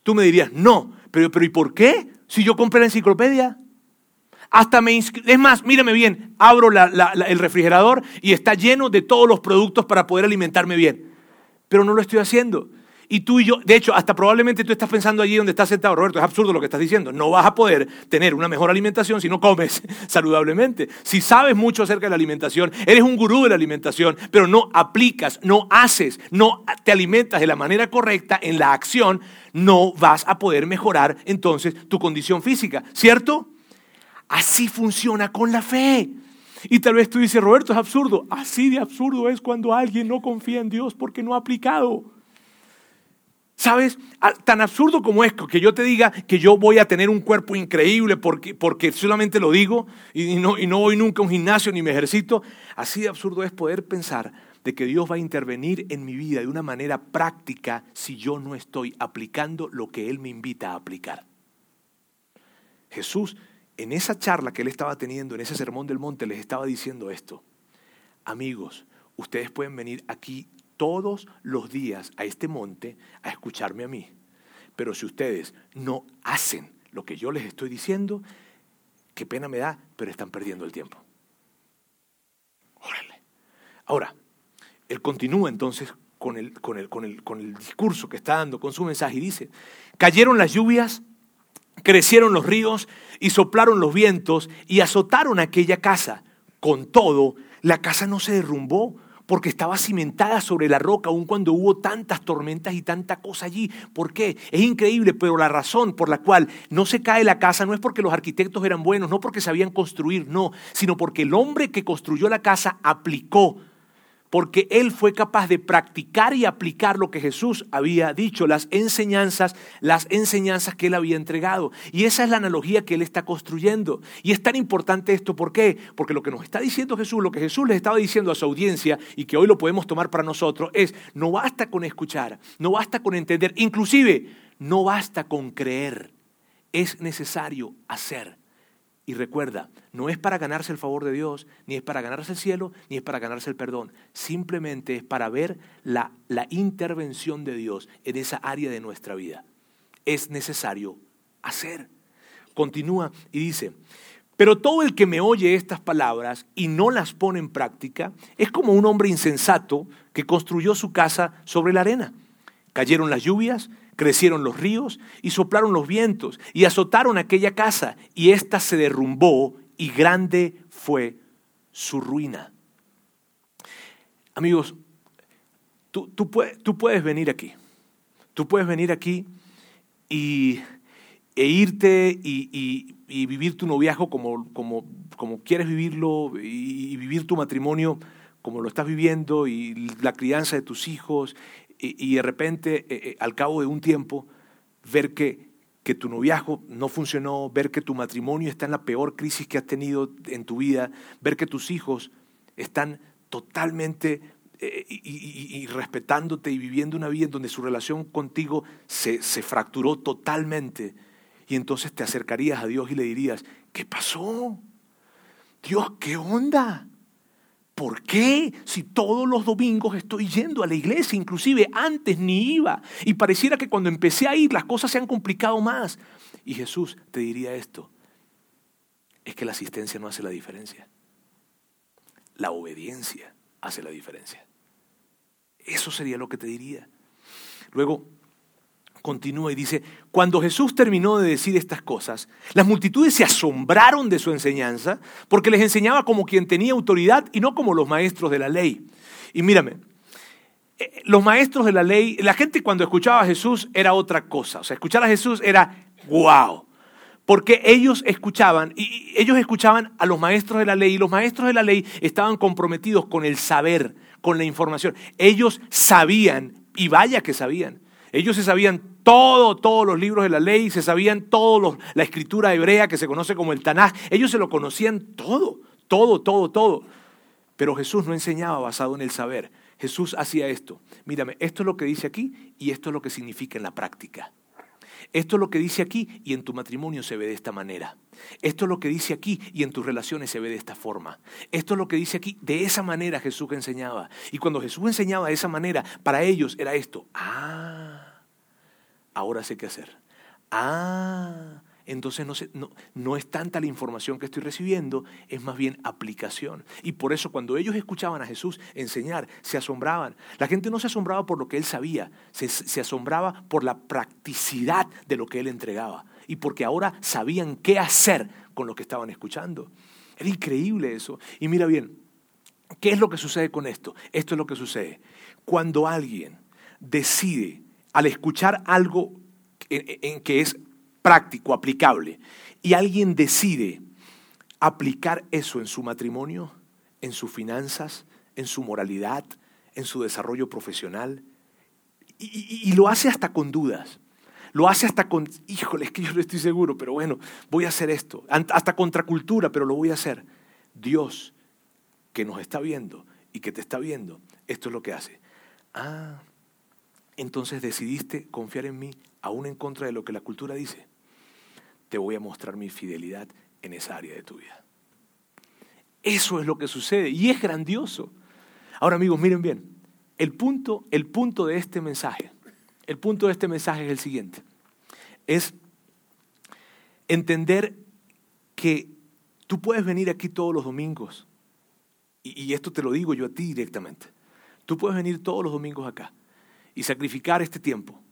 Tú me dirías, no, pero, pero ¿y por qué? Si yo compré la enciclopedia. Hasta me Es más, mírame bien, abro el refrigerador y está lleno de todos los productos para poder alimentarme bien. Pero no lo estoy haciendo. Y tú y yo, de hecho, hasta probablemente tú estás pensando allí donde estás sentado, Roberto, es absurdo lo que estás diciendo. No vas a poder tener una mejor alimentación si no comes saludablemente. Si sabes mucho acerca de la alimentación, eres un gurú de la alimentación, pero no aplicas, no haces, no te alimentas de la manera correcta en la acción, no vas a poder mejorar entonces tu condición física, ¿cierto? Así funciona con la fe. Y tal vez tú dices, Roberto, es absurdo. Así de absurdo es cuando alguien no confía en Dios porque no ha aplicado. ¿Sabes? Tan absurdo como es que yo te diga que yo voy a tener un cuerpo increíble porque, porque solamente lo digo y no, y no voy nunca a un gimnasio ni me ejercito. Así de absurdo es poder pensar de que Dios va a intervenir en mi vida de una manera práctica si yo no estoy aplicando lo que Él me invita a aplicar. Jesús en esa charla que él estaba teniendo, en ese sermón del monte, les estaba diciendo esto. Amigos, ustedes pueden venir aquí todos los días a este monte a escucharme a mí. Pero si ustedes no hacen lo que yo les estoy diciendo, qué pena me da, pero están perdiendo el tiempo. Ahora, él continúa entonces con el, con, el, con, el, con el discurso que está dando, con su mensaje, y dice, cayeron las lluvias Crecieron los ríos y soplaron los vientos y azotaron aquella casa. Con todo, la casa no se derrumbó porque estaba cimentada sobre la roca, aun cuando hubo tantas tormentas y tanta cosa allí. ¿Por qué? Es increíble, pero la razón por la cual no se cae la casa no es porque los arquitectos eran buenos, no porque sabían construir, no, sino porque el hombre que construyó la casa aplicó porque él fue capaz de practicar y aplicar lo que Jesús había dicho, las enseñanzas, las enseñanzas que él había entregado. Y esa es la analogía que él está construyendo. Y es tan importante esto, ¿por qué? Porque lo que nos está diciendo Jesús, lo que Jesús les estaba diciendo a su audiencia y que hoy lo podemos tomar para nosotros, es, no basta con escuchar, no basta con entender, inclusive no basta con creer, es necesario hacer. Y recuerda, no es para ganarse el favor de Dios, ni es para ganarse el cielo, ni es para ganarse el perdón. Simplemente es para ver la, la intervención de Dios en esa área de nuestra vida. Es necesario hacer. Continúa y dice, pero todo el que me oye estas palabras y no las pone en práctica es como un hombre insensato que construyó su casa sobre la arena. Cayeron las lluvias, Crecieron los ríos y soplaron los vientos y azotaron aquella casa y ésta se derrumbó y grande fue su ruina. Amigos, tú, tú, puedes venir aquí. Tú puedes venir aquí y, e irte y, vivir tu noviazgo como, como, como quieres vivirlo y vivir tu matrimonio como lo estás viviendo y la crianza de tus hijos y, de repente, eh, eh, al cabo de un tiempo, ver que, que tu noviazgo no funcionó, ver que tu matrimonio está en la peor crisis que has tenido en tu vida, ver que tus hijos están totalmente eh, y, respetándote y viviendo una vida en donde su relación contigo se, se fracturó totalmente. Y entonces te acercarías a Dios y le dirías, ¿qué pasó? Dios, ¿qué onda? ¿Por qué? Si todos los domingos estoy yendo a la iglesia, inclusive antes ni iba, y pareciera que cuando empecé a ir las cosas se han complicado más. Y Jesús te diría esto, es que la asistencia no hace la diferencia. La obediencia hace la diferencia. Eso sería lo que te diría. Luego, continúa y dice, cuando Jesús terminó de decir estas cosas, las multitudes se asombraron de su enseñanza porque les enseñaba como quien tenía autoridad y no como los maestros de la ley. Y mírame, eh, los maestros de la ley, la gente cuando escuchaba a Jesús era otra cosa. O sea, escuchar a Jesús era wow. Porque ellos escuchaban, y ellos escuchaban a los maestros de la ley, y los maestros de la ley estaban comprometidos con el saber, con la información. Ellos sabían, y vaya que sabían, ellos se sabían todo, todos los libros de la ley, se sabían todo la escritura hebrea que se conoce como el Tanaj. Ellos se lo conocían todo, todo, todo, todo. Pero Jesús no enseñaba basado en el saber. Jesús hacía esto. Mírame, esto es lo que dice aquí y esto es lo que significa en la práctica. Esto es lo que dice aquí y en tu matrimonio se ve de esta manera. Esto es lo que dice aquí y en tus relaciones se ve de esta forma. Esto es lo que dice aquí. De esa manera Jesús enseñaba. Y cuando Jesús enseñaba de esa manera, para ellos era esto. Ah, ahora sé qué hacer. Ah, entonces no, es tanta la información que estoy recibiendo, es más bien aplicación. Y por eso cuando ellos escuchaban a Jesús enseñar, se asombraban. La gente no se asombraba por lo que él sabía, se, se asombraba por la practicidad de lo que él entregaba y porque ahora sabían qué hacer con lo que estaban escuchando. Era increíble eso. Y mira bien, ¿qué es lo que sucede con esto? Esto es lo que sucede. Cuando alguien decide, al escuchar algo en, que es práctico, aplicable, y alguien decide aplicar eso en su matrimonio, en sus finanzas, en su moralidad, en su desarrollo profesional, y, lo hace hasta con dudas. Lo hace hasta con, híjole, es que yo no estoy seguro, pero bueno, voy a hacer esto. Hasta contracultura, pero lo voy a hacer. Dios, que nos está viendo y que te está viendo, esto es lo que hace. Ah, entonces decidiste confiar en mí, aún en contra de lo que la cultura dice te voy a mostrar mi fidelidad en esa área de tu vida. Eso es lo que sucede y es grandioso. Ahora amigos, miren bien, el punto, el punto de este mensaje, el punto de este mensaje es el siguiente, es entender que tú puedes venir aquí todos los domingos, y, esto te lo digo yo a ti directamente, tú puedes venir todos los domingos acá y sacrificar este tiempo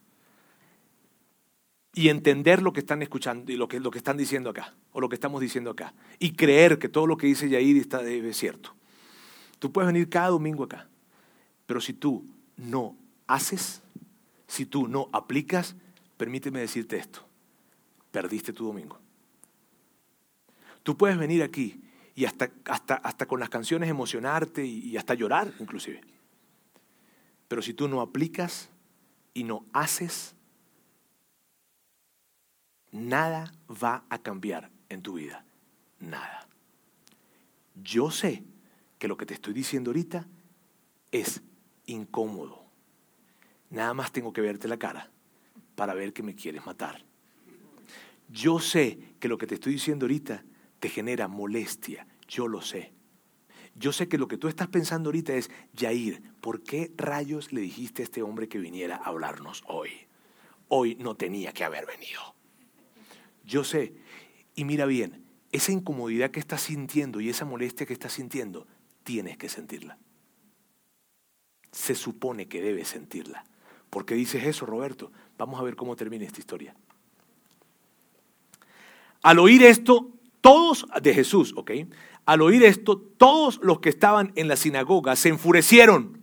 y entender lo que están escuchando y lo que, lo que están diciendo acá, o lo que estamos diciendo acá, y creer que todo lo que dice Yair está, es cierto. Tú puedes venir cada domingo acá, pero si tú no haces, si tú no aplicas, permíteme decirte esto, perdiste tu domingo. Tú puedes venir aquí y hasta, hasta, hasta con las canciones emocionarte y, y hasta llorar inclusive. Pero si tú no aplicas y no haces, nada va a cambiar en tu vida. Nada. Yo sé que lo que te estoy diciendo ahorita es incómodo. Nada más tengo que verte la cara para ver que me quieres matar. Yo sé que lo que te estoy diciendo ahorita te genera molestia. Yo lo sé. Yo sé que lo que tú estás pensando ahorita es, Jair, ¿por qué rayos le dijiste a este hombre que viniera a hablarnos hoy? Hoy no tenía que haber venido. Yo sé. Y mira bien, esa incomodidad que estás sintiendo y esa molestia que estás sintiendo, tienes que sentirla. Se supone que debes sentirla. ¿Por qué dices eso, Roberto? Vamos a ver cómo termina esta historia. Al oír esto, todos de Jesús, ¿ok? Al oír esto, todos los que estaban en la sinagoga se enfurecieron,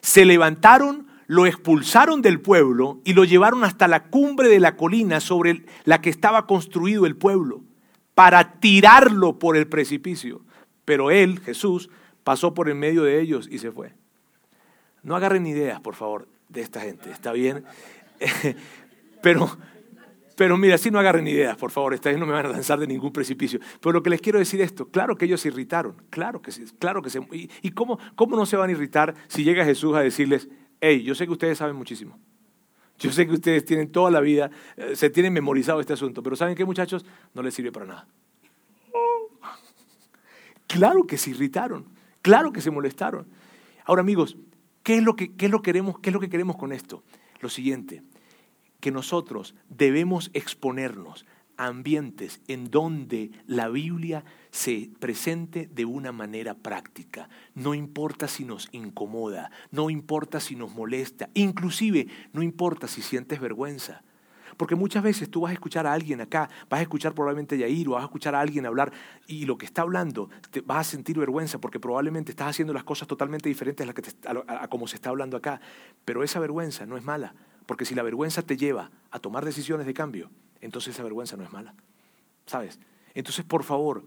se levantaron lo expulsaron del pueblo y lo llevaron hasta la cumbre de la colina sobre la que estaba construido el pueblo, para tirarlo por el precipicio. Pero él, Jesús, pasó por en medio de ellos y se fue. No agarren ideas, por favor, de esta gente, ¿está bien? pero, pero mira, si no agarren ideas, por favor, esta vez no me van a lanzar de ningún precipicio. Pero lo que les quiero decir es esto, claro que ellos se irritaron, claro que sí, claro que se... ¿Y, y cómo, cómo no se van a irritar si llega Jesús a decirles, hey, yo sé que ustedes saben muchísimo. Yo sé que ustedes tienen toda la vida, eh, se tienen memorizado este asunto, pero ¿saben qué muchachos? No les sirve para nada. Claro que se irritaron. Claro que se molestaron. Ahora amigos, ¿qué es lo que, qué es lo queremos, qué es lo que queremos con esto? Lo siguiente, que nosotros debemos exponernos a ambientes en donde la Biblia se presente de una manera práctica. No importa si nos incomoda, no importa si nos molesta, inclusive no importa si sientes vergüenza. Porque muchas veces tú vas a escuchar a alguien acá, vas a escuchar probablemente a Yair o vas a escuchar a alguien hablar y lo que está hablando te vas a sentir vergüenza porque probablemente estás haciendo las cosas totalmente diferentes a, que a como se está hablando acá. Pero esa vergüenza no es mala, porque si la vergüenza te lleva a tomar decisiones de cambio, entonces esa vergüenza no es mala. ¿Sabes? Entonces, por favor,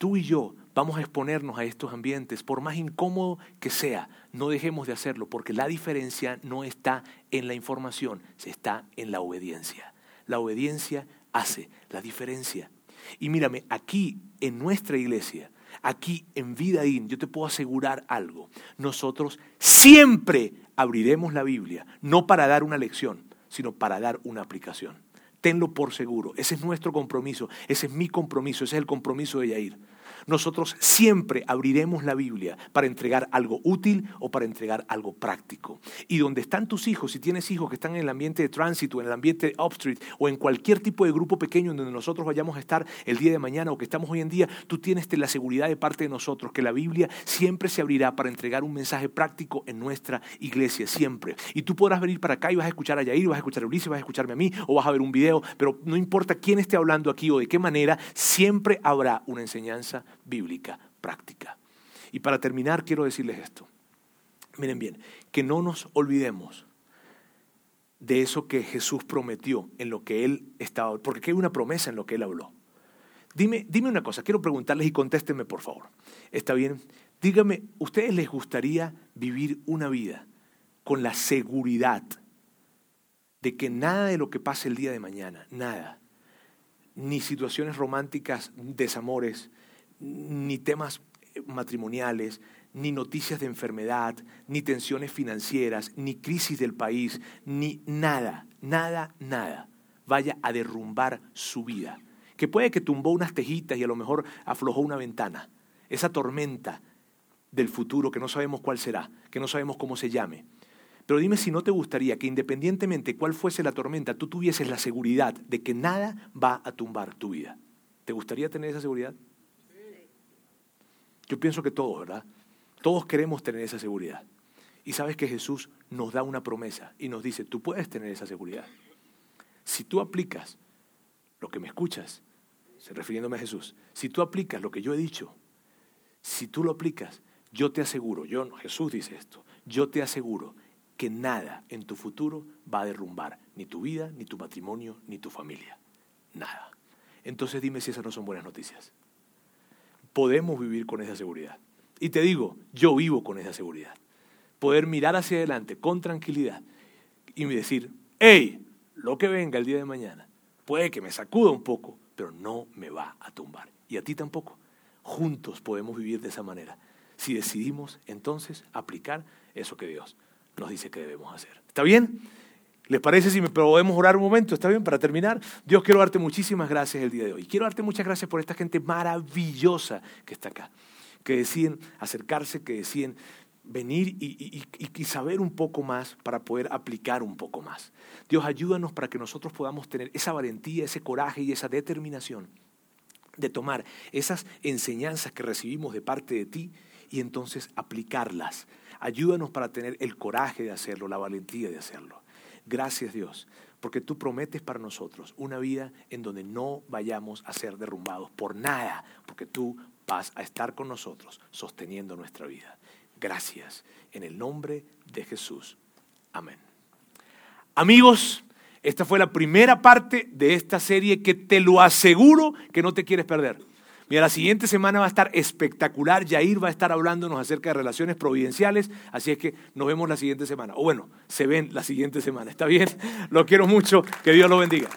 tú y yo vamos a exponernos a estos ambientes, por más incómodo que sea, no dejemos de hacerlo, porque la diferencia no está en la información, se está en la obediencia. La obediencia hace la diferencia. Y mírame, aquí en nuestra iglesia, aquí en Vidaín, yo te puedo asegurar algo. Nosotros siempre abriremos la Biblia, no para dar una lección, sino para dar una aplicación. Tenlo por seguro. Ese es nuestro compromiso. Ese es mi compromiso. Ese es el compromiso de Yair nosotros siempre abriremos la Biblia para entregar algo útil o para entregar algo práctico. Y donde están tus hijos, si tienes hijos que están en el ambiente de tránsito, en el ambiente de Upstreet o en cualquier tipo de grupo pequeño en donde nosotros vayamos a estar el día de mañana o que estamos hoy en día, tú tienes la seguridad de parte de nosotros que la Biblia siempre se abrirá para entregar un mensaje práctico en nuestra iglesia, siempre. Y tú podrás venir para acá y vas a escuchar a Yair, vas a escuchar a Ulises, vas a escucharme a mí o vas a ver un video, pero no importa quién esté hablando aquí o de qué manera, siempre habrá una enseñanza bíblica práctica. Y para terminar, quiero decirles esto. Miren bien, que no nos olvidemos de eso que Jesús prometió en lo que Él estaba, porque hay una promesa en lo que Él habló. Dime, dime una cosa, quiero preguntarles y contéstenme por favor. ¿Está bien? Dígame, ¿ustedes les gustaría vivir una vida con la seguridad de que nada de lo que pase el día de mañana, nada, ni situaciones románticas, desamores, ni temas matrimoniales, ni noticias de enfermedad, ni tensiones financieras, ni crisis del país, ni nada, nada, nada vaya a derrumbar su vida. Que puede que tumbó unas tejitas y a lo mejor aflojó una ventana. Esa tormenta del futuro que no sabemos cuál será, que no sabemos cómo se llame. Pero dime si no te gustaría que independientemente cuál fuese la tormenta, tú tuvieses la seguridad de que nada va a tumbar tu vida. ¿Te gustaría tener esa seguridad? Yo pienso que todos, ¿verdad? Todos queremos tener esa seguridad. Y sabes que Jesús nos da una promesa y nos dice, tú puedes tener esa seguridad. Si tú aplicas lo que me escuchas, refiriéndome a Jesús, si tú aplicas lo que yo he dicho, si tú lo aplicas, yo te aseguro, yo Jesús dice esto, yo te aseguro que nada en tu futuro va a derrumbar ni tu vida, ni tu matrimonio, ni tu familia. Nada. Entonces dime si esas no son buenas noticias podemos vivir con esa seguridad. Y te digo, yo vivo con esa seguridad. Poder mirar hacia adelante con tranquilidad y decir, hey, lo que venga el día de mañana, puede que me sacuda un poco, pero no me va a tumbar. Y a ti tampoco. Juntos podemos vivir de esa manera. Si decidimos entonces aplicar eso que Dios nos dice que debemos hacer. ¿Está bien? ¿Les parece si me podemos orar un momento? ¿Está bien? Para terminar, Dios quiero darte muchísimas gracias el día de hoy. Quiero darte muchas gracias por esta gente maravillosa que está acá, que deciden acercarse, que deciden venir y, y, saber un poco más para poder aplicar un poco más. Dios, ayúdanos para que nosotros podamos tener esa valentía, ese coraje y esa determinación de tomar esas enseñanzas que recibimos de parte de ti y entonces aplicarlas. Ayúdanos para tener el coraje de hacerlo, la valentía de hacerlo. Gracias Dios, porque tú prometes para nosotros una vida en donde no vayamos a ser derrumbados por nada, porque tú vas a estar con nosotros sosteniendo nuestra vida. Gracias, en el nombre de Jesús. Amén. Amigos, esta fue la primera parte de esta serie que te lo aseguro que no te quieres perder. Mira, la siguiente semana va a estar espectacular. Jair va a estar hablándonos acerca de relaciones providenciales. Así es que nos vemos la siguiente semana. O bueno, se ven la siguiente semana. ¿Está bien? Lo quiero mucho. Que Dios lo bendiga.